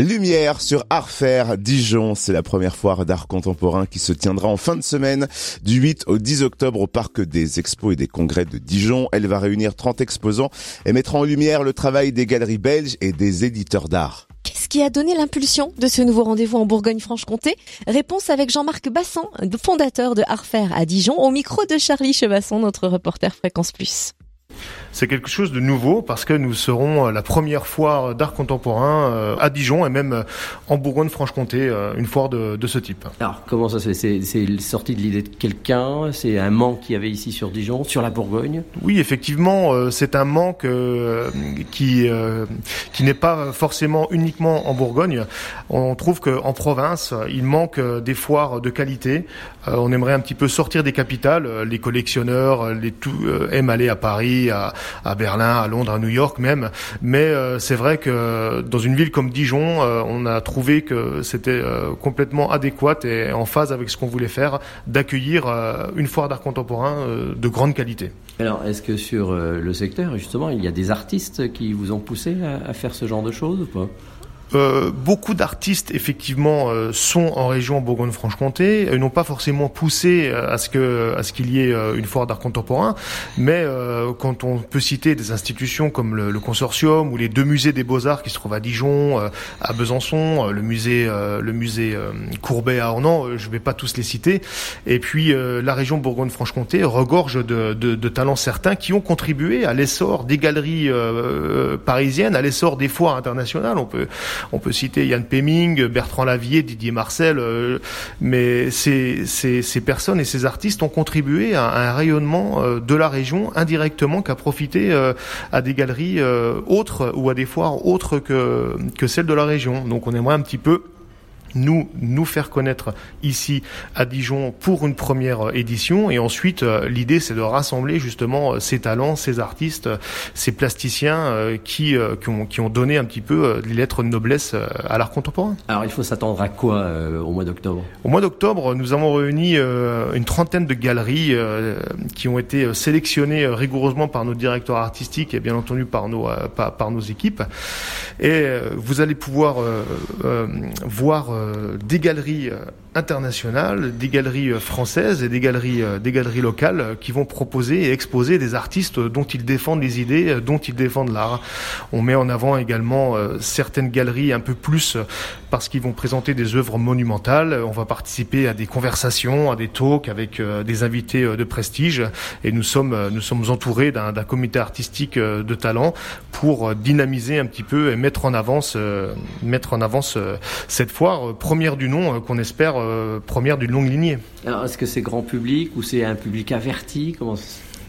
Lumière sur Art Fair Dijon, c'est la première foire d'art contemporain qui se tiendra en fin de semaine du 8 au 10 octobre au parc des expos et des congrès de Dijon. Elle va réunir 30 exposants et mettra en lumière le travail des galeries belges et des éditeurs d'art. Qu'est-ce qui a donné l'impulsion de ce nouveau rendez-vous en Bourgogne-Franche-Comté? Réponse avec Jean-Marc Bassan, fondateur de Art Fair à Dijon, au micro de Charlie Chevasson, notre reporter Fréquence Plus. C'est quelque chose de nouveau parce que nous serons euh, la première foire d'art contemporain euh, à Dijon et même euh, en Bourgogne-Franche-Comté, une foire de, de, ce type. Alors comment ça se fait? C'est sorti de l'idée de quelqu'un? C'est un manque qu'il y avait ici sur Dijon, sur la Bourgogne? Oui, effectivement, c'est un manque qui qui n'est pas forcément uniquement en Bourgogne. On trouve qu'en province, il manque des foires de qualité. On aimerait un petit peu sortir des capitales. Les collectionneurs, les tout aiment aller à Paris, à, Berlin, à Londres, à New York même. Mais euh, c'est vrai que dans une ville comme Dijon, euh, on a trouvé que c'était euh, complètement adéquat et en phase avec ce qu'on voulait faire, d'accueillir une foire d'art contemporain de grande qualité. Alors, est-ce que sur le secteur, justement, il y a des artistes qui vous ont poussé à, à faire ce genre de choses ou pas? Euh, beaucoup d'artistes effectivement euh, sont en région Bourgogne-Franche-Comté. Ils n'ont pas forcément poussé euh, à ce que à ce qu'il y ait une foire d'art contemporain, mais quand on peut citer des institutions comme le, le consortium ou les deux musées des beaux arts qui se trouvent à Dijon, à Besançon, le musée le musée Courbet à Ornans, je ne vais pas tous les citer. Et puis la région Bourgogne-Franche-Comté regorge de, de, de, talents certains qui ont contribué à l'essor des galeries parisiennes, à l'essor des foires internationales. On peut on peut citer Yann Peming, Bertrand Lavier, Didier Marcel, euh, mais ces, ces, personnes et ces artistes ont contribué à, un rayonnement euh, de la région indirectement qui a profité euh, à des galeries autres ou à des foires autres que, que celles de la région. Donc on aimerait un petit peu nous nous faire connaître ici à Dijon pour une première édition. Et ensuite euh, l'idée c'est de rassembler justement euh, ces talents, ces artistes, ces plasticiens euh, qui qui ont, qui ont donné un petit peu les lettres de noblesse à l'art contemporain. Alors il faut s'attendre à quoi au mois d'octobre? Au mois d'octobre, nous avons réuni une trentaine de galeries qui ont été sélectionnées rigoureusement par nos directeurs artistiques et bien entendu par nos par, par nos équipes. Et vous allez pouvoir voir euh, des galeries euh, internationales, des galeries euh, françaises et des galeries, des galeries locales qui vont proposer et exposer des artistes dont ils défendent les idées, dont ils défendent l'art. On met en avant également certaines galeries un peu plus parce qu'ils vont présenter des œuvres monumentales. On va participer à des conversations, à des talks avec des invités de prestige et nous sommes, nous sommes entourés d'un comité artistique de talent pour dynamiser un petit peu et mettre en avance, mettre en avance cette foire euh, première du nom, euh, qu'on espère euh, première d'une longue lignée. Alors, est-ce que c'est grand public ou c'est un public averti? Comment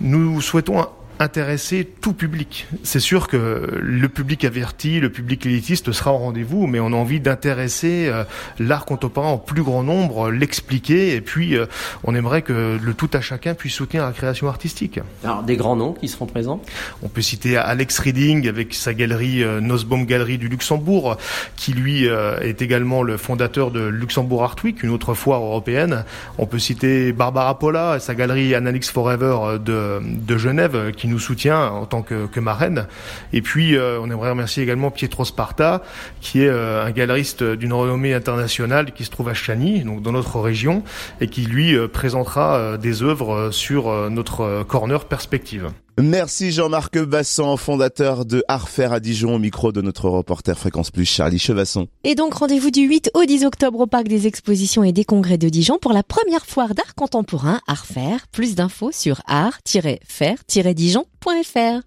Nous souhaitons intéresser tout public. C'est sûr que le public averti, le public élitiste sera au rendez-vous, mais on a envie d'intéresser euh, l'art contemporain en plus grand nombre, l'expliquer, et puis euh, on aimerait que le tout à chacun puisse soutenir la création artistique. Alors des grands noms qui seront présents? On peut citer Alex Reading avec sa galerie euh, Nosbaum Galerie du Luxembourg, qui lui est également le fondateur de Luxembourg Art Week, une autre foire européenne. On peut citer Barbara Pola et sa galerie Analyx Forever de, de Genève, qui nous soutient en tant que, que marraine. Et puis, euh, on aimerait remercier également Pietro Sparta, qui est euh, un galeriste d'une renommée internationale qui se trouve à Chani, donc dans notre région, et qui lui euh, présentera des œuvres sur notre corner perspective. Merci Jean-Marc Bassan, fondateur de Arfer à Dijon, au micro de notre reporter Fréquence Plus, Charlie Chevasson. Et donc rendez-vous du 8 au 10 octobre au Parc des Expositions et des Congrès de Dijon pour la première foire d'art contemporain Arfer. Plus d'infos sur art-fer-dijon.fr.